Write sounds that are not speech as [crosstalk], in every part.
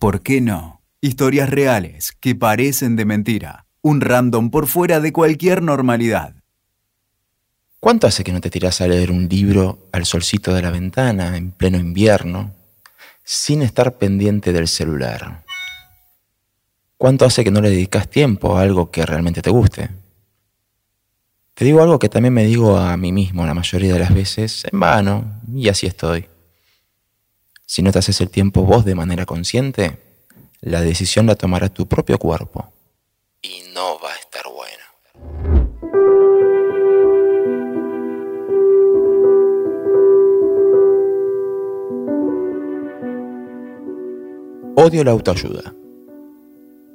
¿Por qué no? Historias reales que parecen de mentira. Un random por fuera de cualquier normalidad. ¿Cuánto hace que no te tiras a leer un libro al solcito de la ventana en pleno invierno sin estar pendiente del celular? ¿Cuánto hace que no le dedicas tiempo a algo que realmente te guste? Te digo algo que también me digo a mí mismo la mayoría de las veces, en vano, y así estoy. Si no te haces el tiempo vos de manera consciente, la decisión la tomará tu propio cuerpo. Y no va a estar buena. Odio la autoayuda.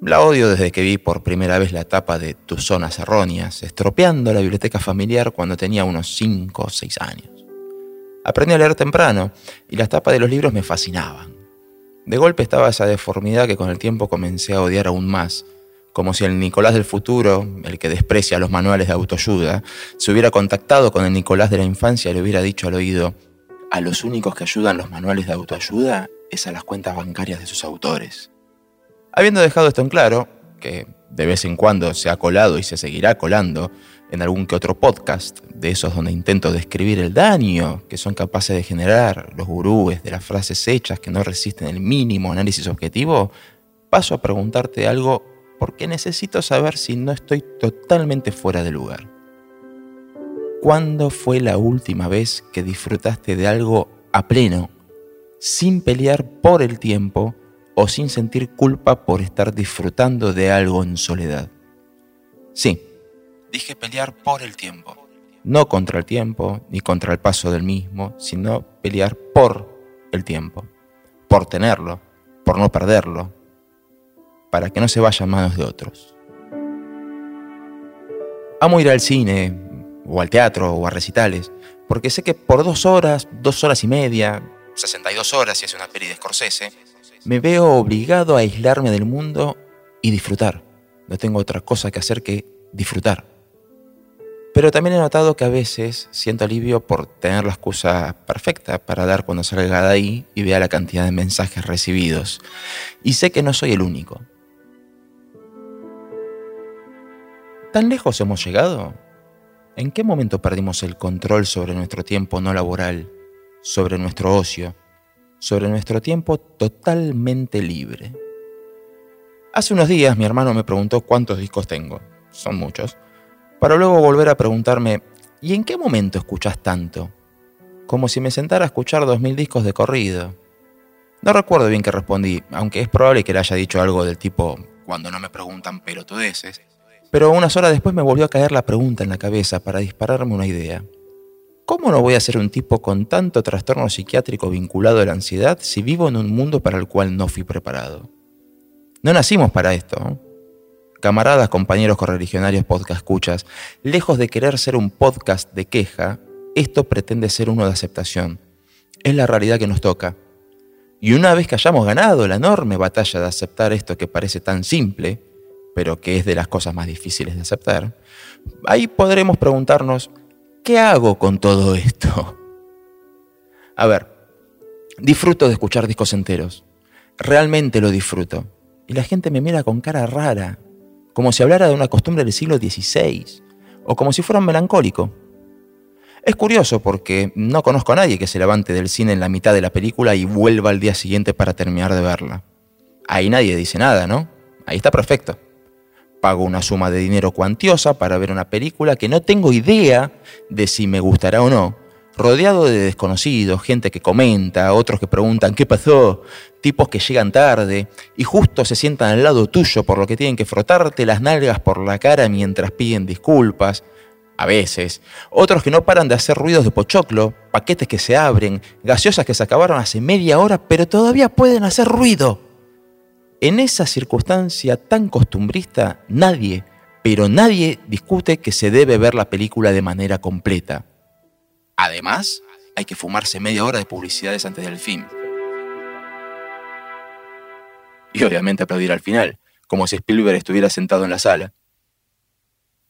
La odio desde que vi por primera vez la etapa de Tus zonas erróneas, estropeando la biblioteca familiar cuando tenía unos 5 o 6 años. Aprendí a leer temprano y las tapas de los libros me fascinaban. De golpe estaba esa deformidad que con el tiempo comencé a odiar aún más, como si el Nicolás del futuro, el que desprecia los manuales de autoayuda, se hubiera contactado con el Nicolás de la infancia y le hubiera dicho al oído, a los únicos que ayudan los manuales de autoayuda es a las cuentas bancarias de sus autores. Habiendo dejado esto en claro, que de vez en cuando se ha colado y se seguirá colando en algún que otro podcast, de esos donde intento describir el daño que son capaces de generar los gurúes de las frases hechas que no resisten el mínimo análisis objetivo, paso a preguntarte algo porque necesito saber si no estoy totalmente fuera de lugar. ¿Cuándo fue la última vez que disfrutaste de algo a pleno, sin pelear por el tiempo o sin sentir culpa por estar disfrutando de algo en soledad? Sí, dije pelear por el tiempo. No contra el tiempo, ni contra el paso del mismo, sino pelear por el tiempo. Por tenerlo, por no perderlo, para que no se vaya a manos de otros. Amo ir al cine, o al teatro, o a recitales, porque sé que por dos horas, dos horas y media, 62 horas si es una peli de Scorsese, me veo obligado a aislarme del mundo y disfrutar. No tengo otra cosa que hacer que disfrutar. Pero también he notado que a veces siento alivio por tener la excusa perfecta para dar cuando salga de ahí y vea la cantidad de mensajes recibidos. Y sé que no soy el único. ¿Tan lejos hemos llegado? ¿En qué momento perdimos el control sobre nuestro tiempo no laboral, sobre nuestro ocio, sobre nuestro tiempo totalmente libre? Hace unos días mi hermano me preguntó cuántos discos tengo. Son muchos. Para luego volver a preguntarme, ¿y en qué momento escuchas tanto? Como si me sentara a escuchar dos discos de corrido. No recuerdo bien qué respondí, aunque es probable que le haya dicho algo del tipo, cuando no me preguntan pelotudeces. Pero unas horas después me volvió a caer la pregunta en la cabeza para dispararme una idea. ¿Cómo no voy a ser un tipo con tanto trastorno psiquiátrico vinculado a la ansiedad si vivo en un mundo para el cual no fui preparado? No nacimos para esto. Camaradas, compañeros correligionarios, podcast escuchas, lejos de querer ser un podcast de queja, esto pretende ser uno de aceptación. Es la realidad que nos toca. Y una vez que hayamos ganado la enorme batalla de aceptar esto que parece tan simple, pero que es de las cosas más difíciles de aceptar, ahí podremos preguntarnos, ¿qué hago con todo esto? A ver, disfruto de escuchar discos enteros, realmente lo disfruto, y la gente me mira con cara rara, como si hablara de una costumbre del siglo XVI, o como si fuera un melancólico. Es curioso porque no conozco a nadie que se levante del cine en la mitad de la película y vuelva al día siguiente para terminar de verla. Ahí nadie dice nada, ¿no? Ahí está perfecto pago una suma de dinero cuantiosa para ver una película que no tengo idea de si me gustará o no, rodeado de desconocidos, gente que comenta, otros que preguntan qué pasó, tipos que llegan tarde y justo se sientan al lado tuyo por lo que tienen que frotarte las nalgas por la cara mientras piden disculpas. A veces, otros que no paran de hacer ruidos de pochoclo, paquetes que se abren, gaseosas que se acabaron hace media hora, pero todavía pueden hacer ruido. En esa circunstancia tan costumbrista, nadie, pero nadie discute que se debe ver la película de manera completa. Además, hay que fumarse media hora de publicidades antes del film. Y obviamente aplaudir al final, como si Spielberg estuviera sentado en la sala.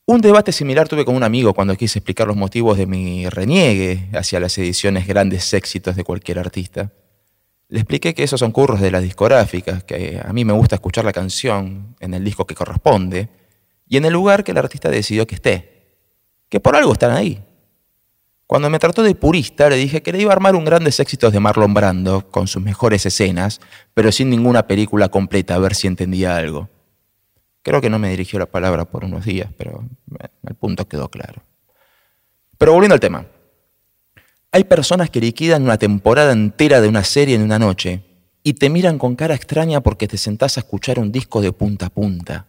Un debate similar tuve con un amigo cuando quise explicar los motivos de mi reniegue hacia las ediciones grandes éxitos de cualquier artista. Le expliqué que esos son curros de las discográficas, que a mí me gusta escuchar la canción en el disco que corresponde y en el lugar que el artista decidió que esté, que por algo están ahí. Cuando me trató de purista, le dije que le iba a armar un grandes éxitos de Marlon Brando, con sus mejores escenas, pero sin ninguna película completa, a ver si entendía algo. Creo que no me dirigió la palabra por unos días, pero el punto quedó claro. Pero volviendo al tema. Hay personas que liquidan una temporada entera de una serie en una noche y te miran con cara extraña porque te sentás a escuchar un disco de punta a punta.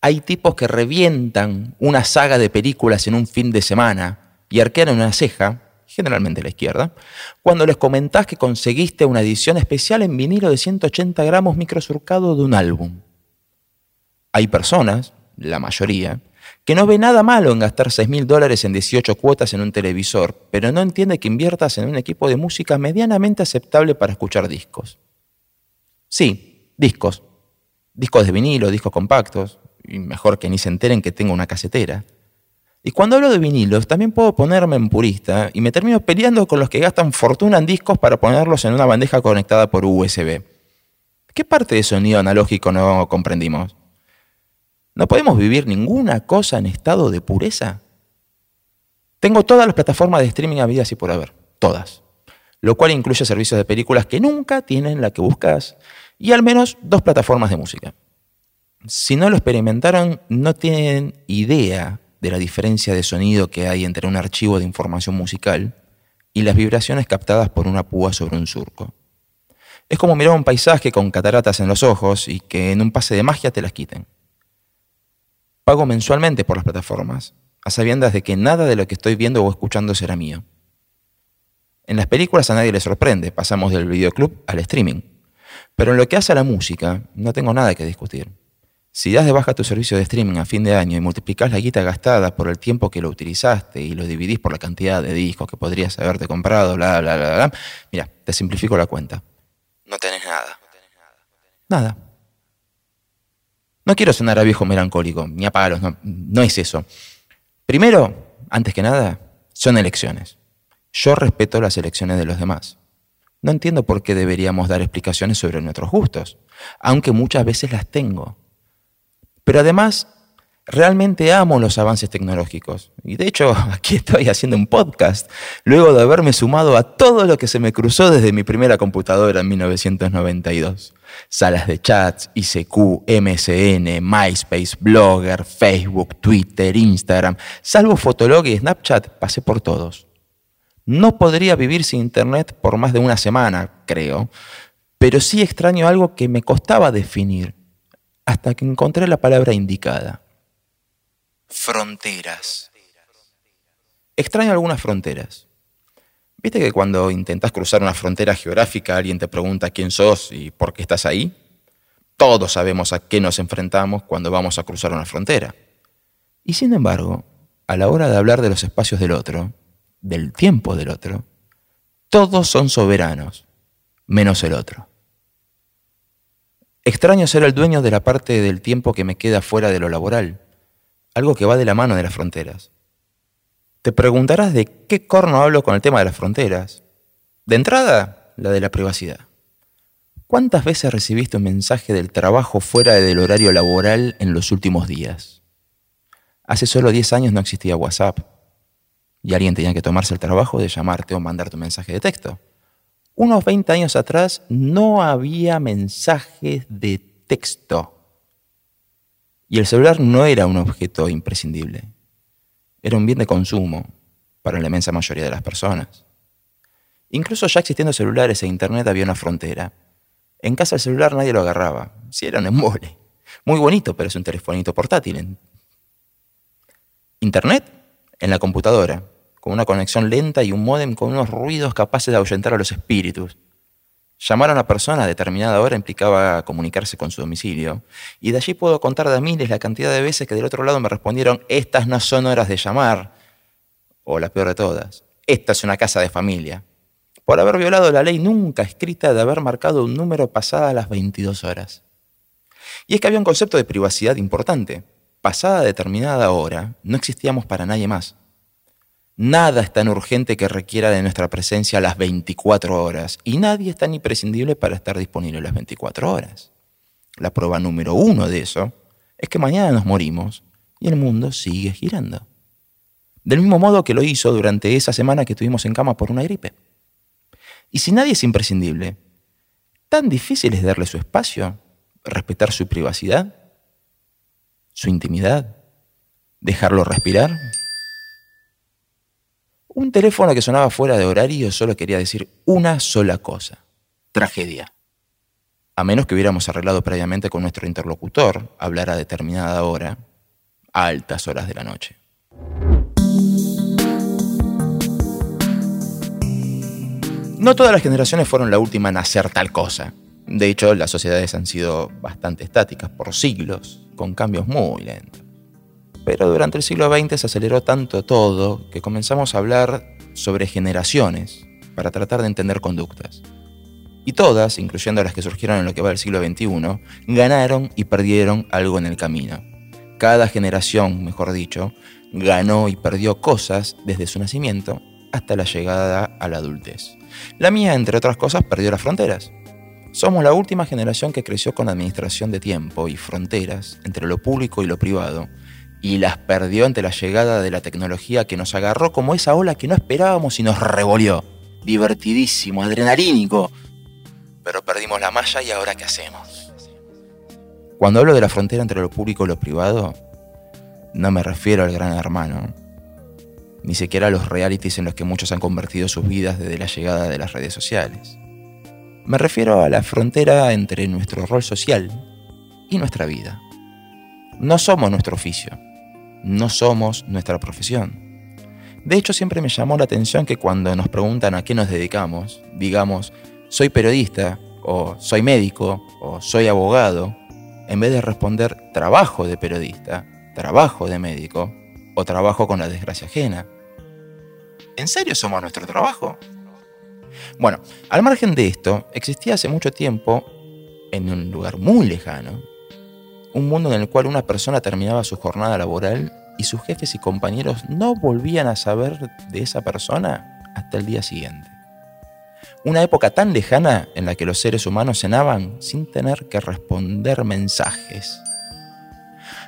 Hay tipos que revientan una saga de películas en un fin de semana y arquean una ceja, generalmente la izquierda, cuando les comentás que conseguiste una edición especial en vinilo de 180 gramos microsurcado de un álbum. Hay personas, la mayoría, que no ve nada malo en gastar 6 mil dólares en 18 cuotas en un televisor, pero no entiende que inviertas en un equipo de música medianamente aceptable para escuchar discos. Sí, discos. Discos de vinilo, discos compactos, y mejor que ni se enteren que tengo una casetera. Y cuando hablo de vinilos, también puedo ponerme en purista y me termino peleando con los que gastan fortuna en discos para ponerlos en una bandeja conectada por USB. ¿Qué parte de sonido analógico no comprendimos? ¿No podemos vivir ninguna cosa en estado de pureza? Tengo todas las plataformas de streaming habidas y por haber, todas. Lo cual incluye servicios de películas que nunca tienen la que buscas y al menos dos plataformas de música. Si no lo experimentaron, no tienen idea de la diferencia de sonido que hay entre un archivo de información musical y las vibraciones captadas por una púa sobre un surco. Es como mirar un paisaje con cataratas en los ojos y que en un pase de magia te las quiten. Pago mensualmente por las plataformas, a sabiendas de que nada de lo que estoy viendo o escuchando será mío. En las películas a nadie le sorprende, pasamos del videoclub al streaming. Pero en lo que hace a la música, no tengo nada que discutir. Si das de baja tu servicio de streaming a fin de año y multiplicas la guita gastada por el tiempo que lo utilizaste y lo dividís por la cantidad de discos que podrías haberte comprado, bla, bla, bla, bla, mira, te simplifico la cuenta. No tenés nada. Nada. No quiero sonar a viejo melancólico, ni a palos, no, no es eso. Primero, antes que nada, son elecciones. Yo respeto las elecciones de los demás. No entiendo por qué deberíamos dar explicaciones sobre nuestros gustos, aunque muchas veces las tengo. Pero además, realmente amo los avances tecnológicos. Y de hecho, [laughs] aquí estoy haciendo un podcast, luego de haberme sumado a todo lo que se me cruzó desde mi primera computadora en 1992. Salas de chats, ICQ, MSN, MySpace, Blogger, Facebook, Twitter, Instagram. Salvo Fotolog y Snapchat, pasé por todos. No podría vivir sin Internet por más de una semana, creo, pero sí extraño algo que me costaba definir, hasta que encontré la palabra indicada. Fronteras. Extraño algunas fronteras. ¿Viste que cuando intentas cruzar una frontera geográfica alguien te pregunta quién sos y por qué estás ahí? Todos sabemos a qué nos enfrentamos cuando vamos a cruzar una frontera. Y sin embargo, a la hora de hablar de los espacios del otro, del tiempo del otro, todos son soberanos, menos el otro. Extraño ser el dueño de la parte del tiempo que me queda fuera de lo laboral, algo que va de la mano de las fronteras. Te preguntarás de qué corno hablo con el tema de las fronteras. De entrada, la de la privacidad. ¿Cuántas veces recibiste un mensaje del trabajo fuera del horario laboral en los últimos días? Hace solo 10 años no existía WhatsApp y alguien tenía que tomarse el trabajo de llamarte o mandarte un mensaje de texto. Unos 20 años atrás no había mensajes de texto y el celular no era un objeto imprescindible era un bien de consumo para la inmensa mayoría de las personas. Incluso ya existiendo celulares e internet había una frontera. En casa el celular nadie lo agarraba, si era un embole. Muy bonito, pero es un telefonito portátil. Internet en la computadora, con una conexión lenta y un módem con unos ruidos capaces de ahuyentar a los espíritus. Llamar a una persona a determinada hora implicaba comunicarse con su domicilio, y de allí puedo contar de miles la cantidad de veces que del otro lado me respondieron, estas no son horas de llamar, o la peor de todas, esta es una casa de familia, por haber violado la ley nunca escrita de haber marcado un número pasada las 22 horas. Y es que había un concepto de privacidad importante. Pasada determinada hora, no existíamos para nadie más. Nada es tan urgente que requiera de nuestra presencia las 24 horas y nadie es tan imprescindible para estar disponible las 24 horas. La prueba número uno de eso es que mañana nos morimos y el mundo sigue girando. Del mismo modo que lo hizo durante esa semana que estuvimos en cama por una gripe. Y si nadie es imprescindible, ¿tan difícil es darle su espacio, respetar su privacidad, su intimidad, dejarlo respirar? Un teléfono que sonaba fuera de horario solo quería decir una sola cosa. Tragedia. A menos que hubiéramos arreglado previamente con nuestro interlocutor hablar a determinada hora, a altas horas de la noche. No todas las generaciones fueron la última en hacer tal cosa. De hecho, las sociedades han sido bastante estáticas por siglos, con cambios muy lentos. Pero durante el siglo XX se aceleró tanto todo que comenzamos a hablar sobre generaciones para tratar de entender conductas. Y todas, incluyendo las que surgieron en lo que va del siglo XXI, ganaron y perdieron algo en el camino. Cada generación, mejor dicho, ganó y perdió cosas desde su nacimiento hasta la llegada a la adultez. La mía, entre otras cosas, perdió las fronteras. Somos la última generación que creció con administración de tiempo y fronteras entre lo público y lo privado, y las perdió ante la llegada de la tecnología que nos agarró como esa ola que no esperábamos y nos revolvió. Divertidísimo, adrenalínico. Pero perdimos la malla y ahora ¿qué hacemos? Cuando hablo de la frontera entre lo público y lo privado, no me refiero al gran hermano, ni siquiera a los realities en los que muchos han convertido sus vidas desde la llegada de las redes sociales. Me refiero a la frontera entre nuestro rol social y nuestra vida. No somos nuestro oficio, no somos nuestra profesión. De hecho, siempre me llamó la atención que cuando nos preguntan a qué nos dedicamos, digamos, soy periodista, o soy médico, o soy abogado, en vez de responder trabajo de periodista, trabajo de médico, o trabajo con la desgracia ajena. ¿En serio somos nuestro trabajo? Bueno, al margen de esto, existía hace mucho tiempo, en un lugar muy lejano, un mundo en el cual una persona terminaba su jornada laboral y sus jefes y compañeros no volvían a saber de esa persona hasta el día siguiente. Una época tan lejana en la que los seres humanos cenaban sin tener que responder mensajes.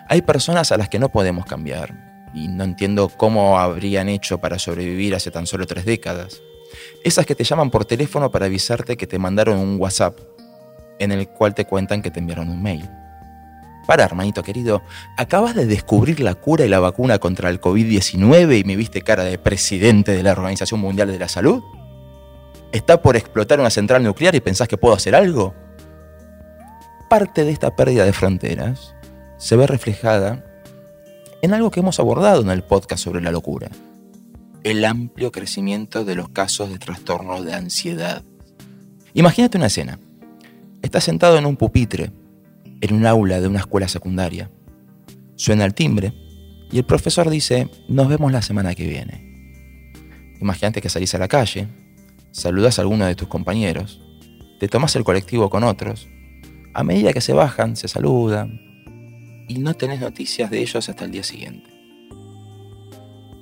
Hay personas a las que no podemos cambiar y no entiendo cómo habrían hecho para sobrevivir hace tan solo tres décadas. Esas que te llaman por teléfono para avisarte que te mandaron un WhatsApp en el cual te cuentan que te enviaron un mail. Para, hermanito querido, acabas de descubrir la cura y la vacuna contra el COVID-19 y me viste cara de presidente de la Organización Mundial de la Salud. ¿Está por explotar una central nuclear y pensás que puedo hacer algo? Parte de esta pérdida de fronteras se ve reflejada en algo que hemos abordado en el podcast sobre la locura. El amplio crecimiento de los casos de trastorno de ansiedad. Imagínate una escena. Estás sentado en un pupitre en un aula de una escuela secundaria. Suena el timbre y el profesor dice, nos vemos la semana que viene. Imagínate que salís a la calle, saludas a alguno de tus compañeros, te tomas el colectivo con otros, a medida que se bajan, se saludan y no tenés noticias de ellos hasta el día siguiente.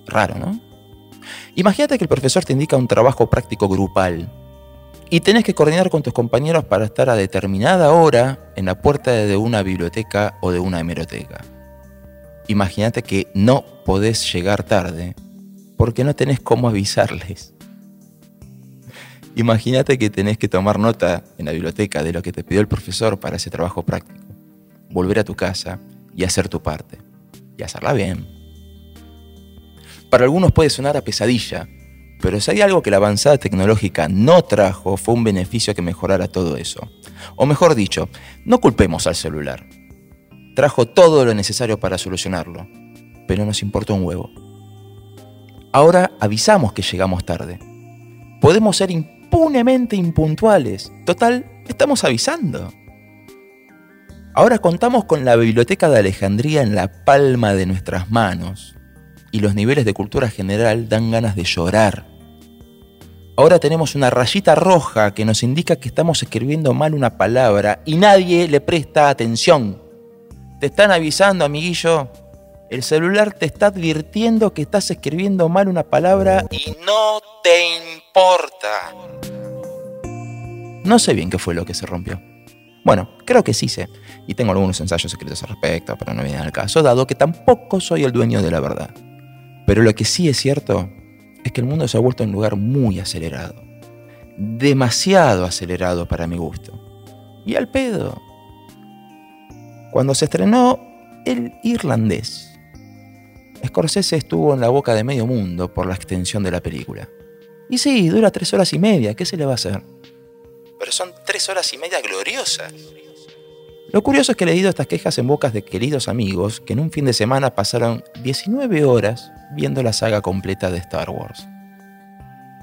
Raro, ¿no? Imagínate que el profesor te indica un trabajo práctico grupal y tenés que coordinar con tus compañeros para estar a determinada hora en la puerta de una biblioteca o de una hemeroteca. Imagínate que no podés llegar tarde porque no tenés cómo avisarles. Imagínate que tenés que tomar nota en la biblioteca de lo que te pidió el profesor para ese trabajo práctico, volver a tu casa y hacer tu parte, y hacerla bien. Para algunos puede sonar a pesadilla, pero si hay algo que la avanzada tecnológica no trajo fue un beneficio que mejorara todo eso. O mejor dicho, no culpemos al celular. Trajo todo lo necesario para solucionarlo, pero nos importó un huevo. Ahora avisamos que llegamos tarde. Podemos ser impunemente impuntuales. Total, estamos avisando. Ahora contamos con la Biblioteca de Alejandría en la palma de nuestras manos y los niveles de cultura general dan ganas de llorar Ahora tenemos una rayita roja que nos indica que estamos escribiendo mal una palabra y nadie le presta atención. Te están avisando, amiguillo. El celular te está advirtiendo que estás escribiendo mal una palabra y no te importa. No sé bien qué fue lo que se rompió. Bueno, creo que sí sé, y tengo algunos ensayos escritos al respecto, pero no viene al caso, dado que tampoco soy el dueño de la verdad. Pero lo que sí es cierto es que el mundo se ha vuelto un lugar muy acelerado. Demasiado acelerado para mi gusto. Y al pedo. Cuando se estrenó El Irlandés, Scorsese estuvo en la boca de medio mundo por la extensión de la película. Y sí, dura tres horas y media, ¿qué se le va a hacer? Pero son tres horas y media gloriosas. Lo curioso es que he leído estas quejas en bocas de queridos amigos que en un fin de semana pasaron 19 horas viendo la saga completa de Star Wars.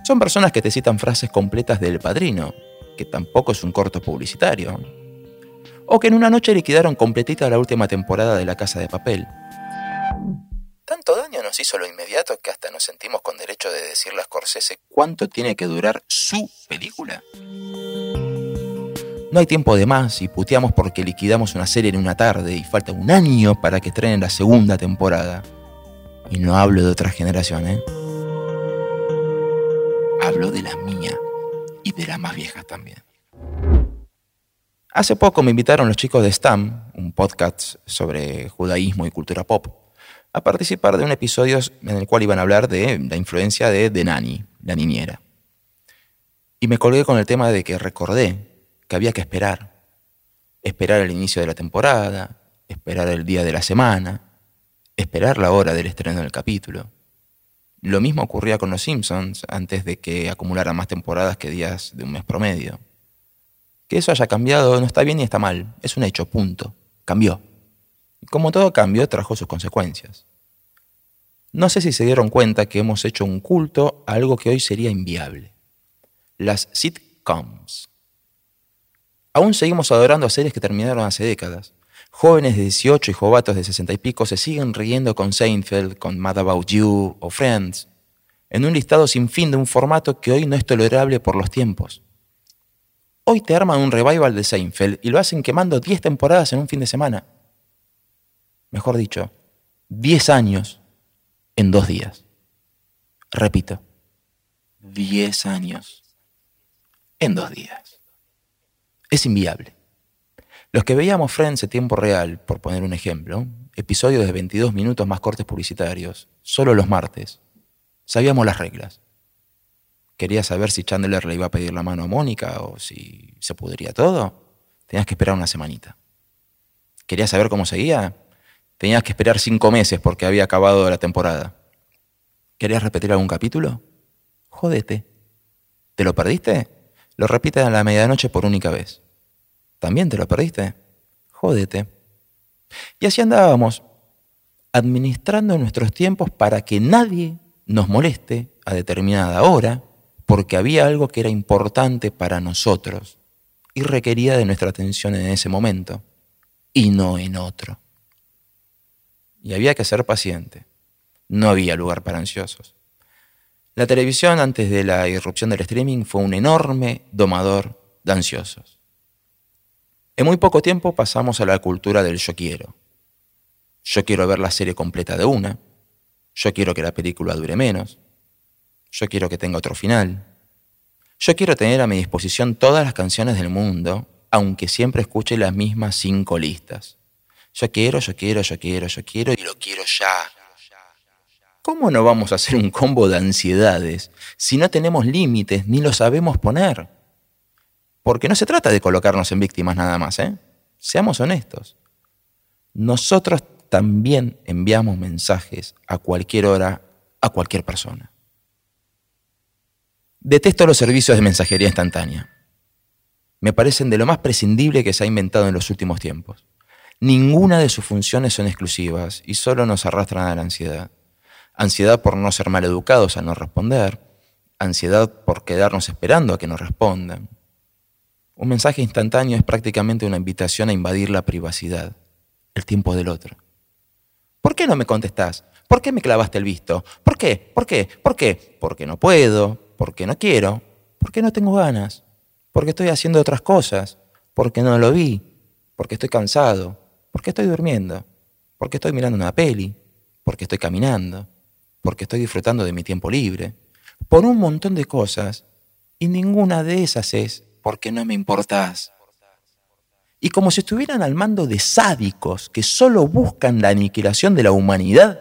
Son personas que te citan frases completas del Padrino, que tampoco es un corto publicitario. O que en una noche liquidaron completita la última temporada de La Casa de Papel. Tanto daño nos hizo lo inmediato que hasta nos sentimos con derecho de decirle a Scorsese cuánto tiene que durar su película. No hay tiempo de más y puteamos porque liquidamos una serie en una tarde y falta un año para que estrenen la segunda temporada. Y no hablo de otra generación, ¿eh? Hablo de la mía y de las más viejas también. Hace poco me invitaron los chicos de STAM, un podcast sobre judaísmo y cultura pop, a participar de un episodio en el cual iban a hablar de la influencia de The Nanny, la niñera. Y me colgué con el tema de que recordé que había que esperar. Esperar el inicio de la temporada, esperar el día de la semana, esperar la hora del estreno del capítulo. Lo mismo ocurría con Los Simpsons antes de que acumularan más temporadas que días de un mes promedio. Que eso haya cambiado no está bien ni está mal, es un hecho, punto. Cambió. Y como todo cambio, trajo sus consecuencias. No sé si se dieron cuenta que hemos hecho un culto a algo que hoy sería inviable. Las sitcoms. Aún seguimos adorando a series que terminaron hace décadas. Jóvenes de 18 y jovatos de 60 y pico se siguen riendo con Seinfeld, con Mad About You o Friends, en un listado sin fin de un formato que hoy no es tolerable por los tiempos. Hoy te arman un revival de Seinfeld y lo hacen quemando 10 temporadas en un fin de semana. Mejor dicho, 10 años en dos días. Repito, 10 años en dos días es inviable. Los que veíamos Friends en tiempo real, por poner un ejemplo, episodios de 22 minutos más cortes publicitarios, solo los martes, sabíamos las reglas. Querías saber si Chandler le iba a pedir la mano a Mónica o si se pudría todo, tenías que esperar una semanita. ¿Querías saber cómo seguía? Tenías que esperar cinco meses porque había acabado la temporada. ¿Querías repetir algún capítulo? Jódete. ¿Te lo perdiste? Lo repites a la medianoche por única vez. ¿También te lo perdiste? Jódete. Y así andábamos, administrando nuestros tiempos para que nadie nos moleste a determinada hora, porque había algo que era importante para nosotros y requería de nuestra atención en ese momento, y no en otro. Y había que ser paciente. No había lugar para ansiosos. La televisión antes de la irrupción del streaming fue un enorme domador de ansiosos. En muy poco tiempo pasamos a la cultura del yo quiero. Yo quiero ver la serie completa de una. Yo quiero que la película dure menos. Yo quiero que tenga otro final. Yo quiero tener a mi disposición todas las canciones del mundo, aunque siempre escuche las mismas cinco listas. Yo quiero, yo quiero, yo quiero, yo quiero y lo quiero ya. ¿Cómo no vamos a hacer un combo de ansiedades si no tenemos límites ni lo sabemos poner? Porque no se trata de colocarnos en víctimas nada más, ¿eh? Seamos honestos. Nosotros también enviamos mensajes a cualquier hora a cualquier persona. Detesto los servicios de mensajería instantánea. Me parecen de lo más prescindible que se ha inventado en los últimos tiempos. Ninguna de sus funciones son exclusivas y solo nos arrastran a la ansiedad ansiedad por no ser mal educados a no responder, ansiedad por quedarnos esperando a que nos respondan. Un mensaje instantáneo es prácticamente una invitación a invadir la privacidad, el tiempo del otro. ¿Por qué no me contestás? ¿Por qué me clavaste el visto? ¿Por qué? ¿Por qué? ¿Por qué? Porque no puedo, porque no quiero, porque no tengo ganas, porque estoy haciendo otras cosas, porque no lo vi, porque estoy cansado, porque estoy durmiendo, porque estoy mirando una peli, porque estoy caminando, porque estoy disfrutando de mi tiempo libre, por un montón de cosas, y ninguna de esas es porque no me importás. Y como si estuvieran al mando de sádicos que solo buscan la aniquilación de la humanidad,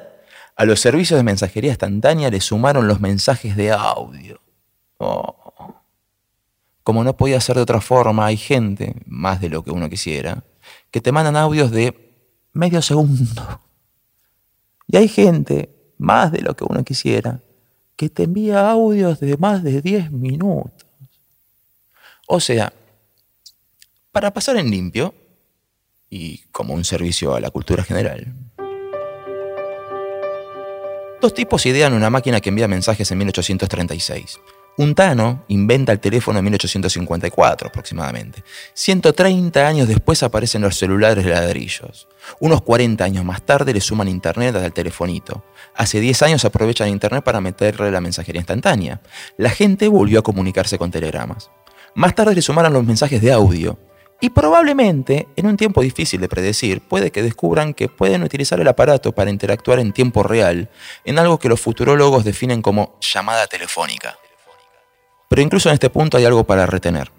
a los servicios de mensajería instantánea le sumaron los mensajes de audio. Oh. Como no podía ser de otra forma, hay gente, más de lo que uno quisiera, que te mandan audios de medio segundo. Y hay gente, más de lo que uno quisiera, que te envía audios de más de 10 minutos. O sea, para pasar en limpio, y como un servicio a la cultura general, dos tipos idean una máquina que envía mensajes en 1836. Un Tano inventa el teléfono en 1854 aproximadamente. 130 años después aparecen los celulares de ladrillos. Unos 40 años más tarde le suman Internet al telefonito. Hace 10 años aprovechan Internet para meterle la mensajería instantánea. La gente volvió a comunicarse con telegramas. Más tarde le sumaron los mensajes de audio. Y probablemente, en un tiempo difícil de predecir, puede que descubran que pueden utilizar el aparato para interactuar en tiempo real en algo que los futurólogos definen como llamada telefónica. Pero incluso en este punto hay algo para retener.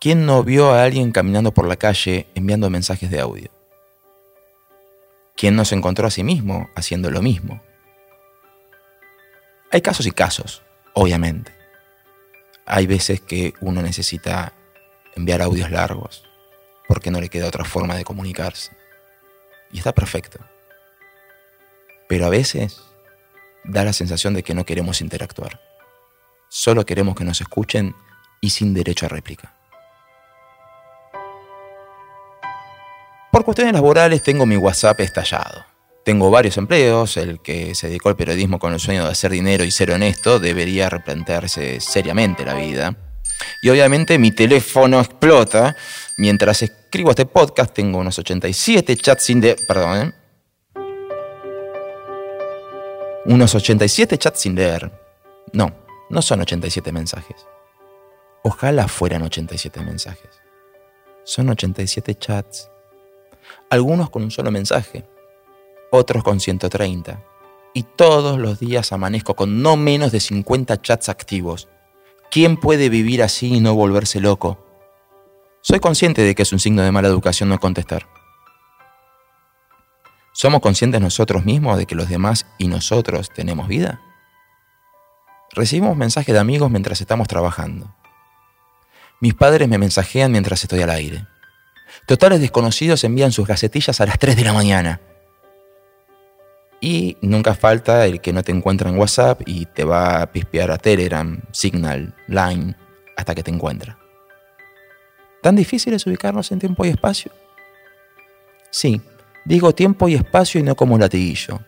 ¿Quién no vio a alguien caminando por la calle enviando mensajes de audio? ¿Quién no se encontró a sí mismo haciendo lo mismo? Hay casos y casos, obviamente. Hay veces que uno necesita enviar audios largos porque no le queda otra forma de comunicarse. Y está perfecto. Pero a veces da la sensación de que no queremos interactuar. Solo queremos que nos escuchen y sin derecho a réplica. Por cuestiones laborales tengo mi WhatsApp estallado. Tengo varios empleos, el que se dedicó al periodismo con el sueño de hacer dinero y ser honesto debería replantearse seriamente la vida. Y obviamente mi teléfono explota. Mientras escribo este podcast tengo unos 87 chats sin leer. Perdón, ¿eh? Unos 87 chats sin leer. No, no son 87 mensajes. Ojalá fueran 87 mensajes. Son 87 chats. Algunos con un solo mensaje, otros con 130. Y todos los días amanezco con no menos de 50 chats activos. ¿Quién puede vivir así y no volverse loco? Soy consciente de que es un signo de mala educación no contestar. ¿Somos conscientes nosotros mismos de que los demás y nosotros tenemos vida? Recibimos mensajes de amigos mientras estamos trabajando. Mis padres me mensajean mientras estoy al aire. Totales desconocidos envían sus gacetillas a las 3 de la mañana. Y nunca falta el que no te encuentra en WhatsApp y te va a pispear a Telegram, Signal, Line, hasta que te encuentra. ¿Tan difícil es ubicarnos en tiempo y espacio? Sí, digo tiempo y espacio y no como latiguillo.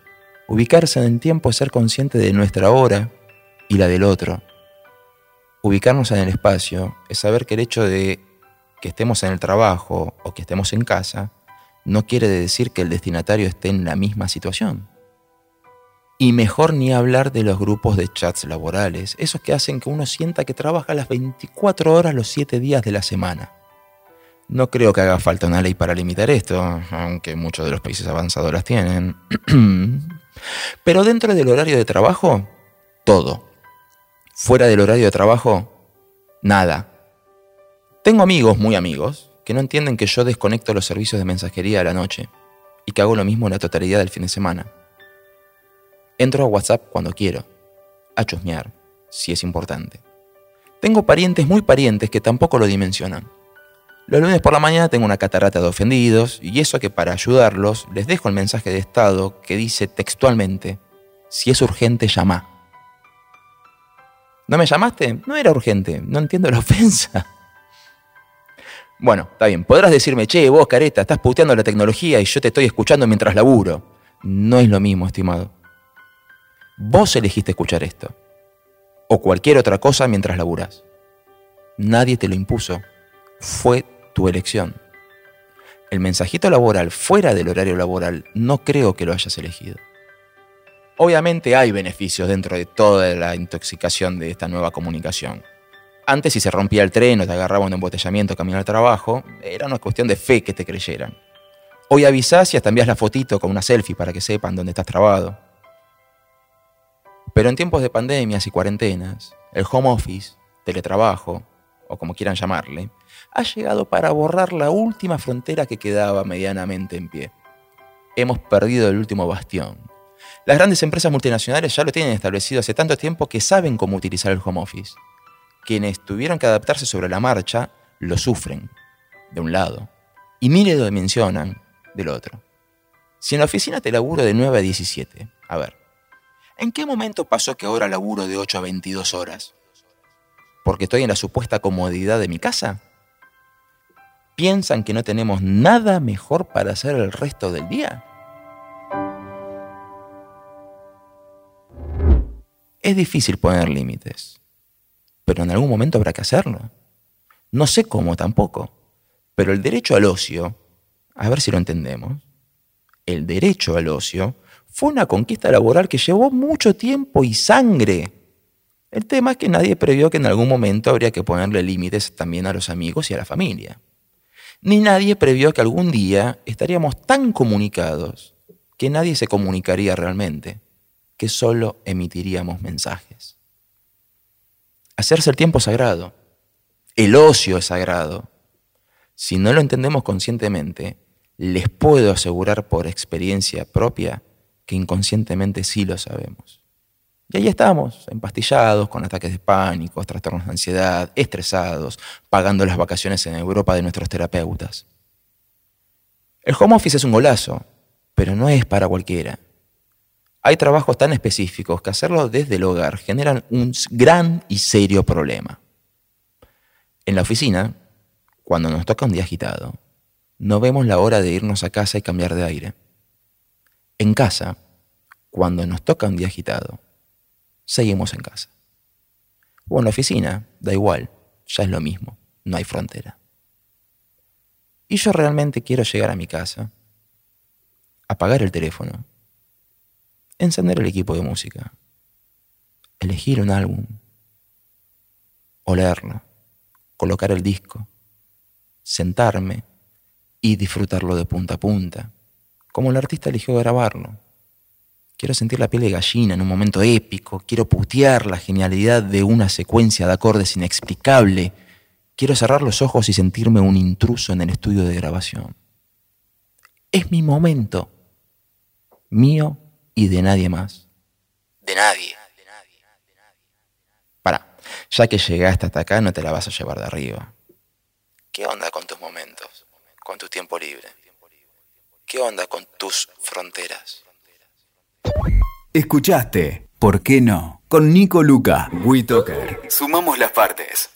Ubicarse en el tiempo es ser consciente de nuestra hora, y la del otro. Ubicarnos en el espacio es saber que el hecho de que estemos en el trabajo o que estemos en casa no quiere decir que el destinatario esté en la misma situación. Y mejor ni hablar de los grupos de chats laborales, esos que hacen que uno sienta que trabaja las 24 horas los 7 días de la semana. No creo que haga falta una ley para limitar esto, aunque muchos de los países avanzados las tienen. [clears throat] Pero dentro del horario de trabajo, todo fuera del horario de trabajo, nada. Tengo amigos, muy amigos, que no entienden que yo desconecto los servicios de mensajería a la noche y que hago lo mismo en la totalidad del fin de semana. Entro a WhatsApp cuando quiero, a chusmear, si es importante. Tengo parientes muy parientes que tampoco lo dimensionan. Los lunes por la mañana tengo una catarata de ofendidos y eso que para ayudarlos les dejo el mensaje de estado que dice textualmente, si es urgente llama. ¿No me llamaste? No era urgente, no entiendo la [laughs] ofensa. Bueno, está bien, podrás decirme, che, vos, careta, estás puteando la tecnología y yo te estoy escuchando mientras laburo. No es lo mismo, estimado. Vos elegiste escuchar esto. O cualquier otra cosa mientras laburas. Nadie te lo impuso. Fue tu elección. El mensajito laboral fuera del horario laboral no creo que lo hayas elegido. Obviamente hay beneficios dentro de toda la intoxicación de esta nueva comunicación. Antes si se rompía el tren o te agarraba un embotellamiento camino al trabajo, era una cuestión de fe que te creyeran. Hoy avisás y hasta envías la fotito con una selfie para que sepan dónde estás trabado. Pero en tiempos de pandemias y cuarentenas, el home office, teletrabajo, o como quieran llamarle, ha llegado para borrar la última frontera que quedaba medianamente en pie. Hemos perdido el último bastión. Las grandes empresas multinacionales ya lo tienen establecido hace tanto tiempo que saben cómo utilizar el home office. Quienes tuvieron que adaptarse sobre la marcha lo sufren, de un lado, y ni lo dimensionan del otro. Si en la oficina te laburo de 9 a 17, a ver, ¿en qué momento pasó que ahora laburo de 8 a 22 horas? ¿Porque estoy en la supuesta comodidad de mi casa? ¿Piensan que no tenemos nada mejor para hacer el resto del día? Es difícil poner límites, pero en algún momento habrá que hacerlo. No sé cómo tampoco, pero el derecho al ocio a ver si lo entendemos, el derecho al ocio fue una conquista laboral que llevó mucho tiempo y sangre. El tema es que nadie previó que en algún momento habría que ponerle límites también a los amigos y a la familia. Ni nadie previó que algún día estaríamos tan comunicados que nadie se comunicaría realmente, que solo emitiríamos mensajes. Hacerse el tiempo sagrado. El ocio es sagrado. Si no lo entendemos conscientemente, les puedo asegurar por experiencia propia que inconscientemente sí lo sabemos. Y ahí estamos, empastillados, con ataques de pánico, trastornos de ansiedad, estresados, pagando las vacaciones en Europa de nuestros terapeutas. El home office es un golazo, pero no es para cualquiera. Hay trabajos tan específicos que hacerlo desde el hogar generan un gran y serio problema. En la oficina, cuando nos toca un día agitado, no vemos la hora de irnos a casa y cambiar de aire. En casa, cuando nos toca un día agitado, seguimos en casa. O en la oficina, da igual, ya es lo mismo, no hay frontera. Y yo realmente quiero llegar a mi casa, apagar el teléfono, encender el equipo de música, elegir un álbum, olerlo, colocar el disco, sentarme, y disfrutarlo de punta a punta, como el artista eligió grabarlo. Quiero sentir la piel de gallina en un momento épico, quiero putear la genialidad de una secuencia de acordes inexplicable, quiero cerrar los ojos y sentirme un intruso en el estudio de grabación. Es mi momento, mío y de nadie más. De nadie. Para, ya que llegaste hasta acá no te la vas a llevar de arriba. ¿Qué onda con tus momentos? con tu tiempo libre? ¿Qué onda con tus fronteras? Escuchaste, ¿por qué no? Con Nico Luca, WeToker. Sumamos las partes.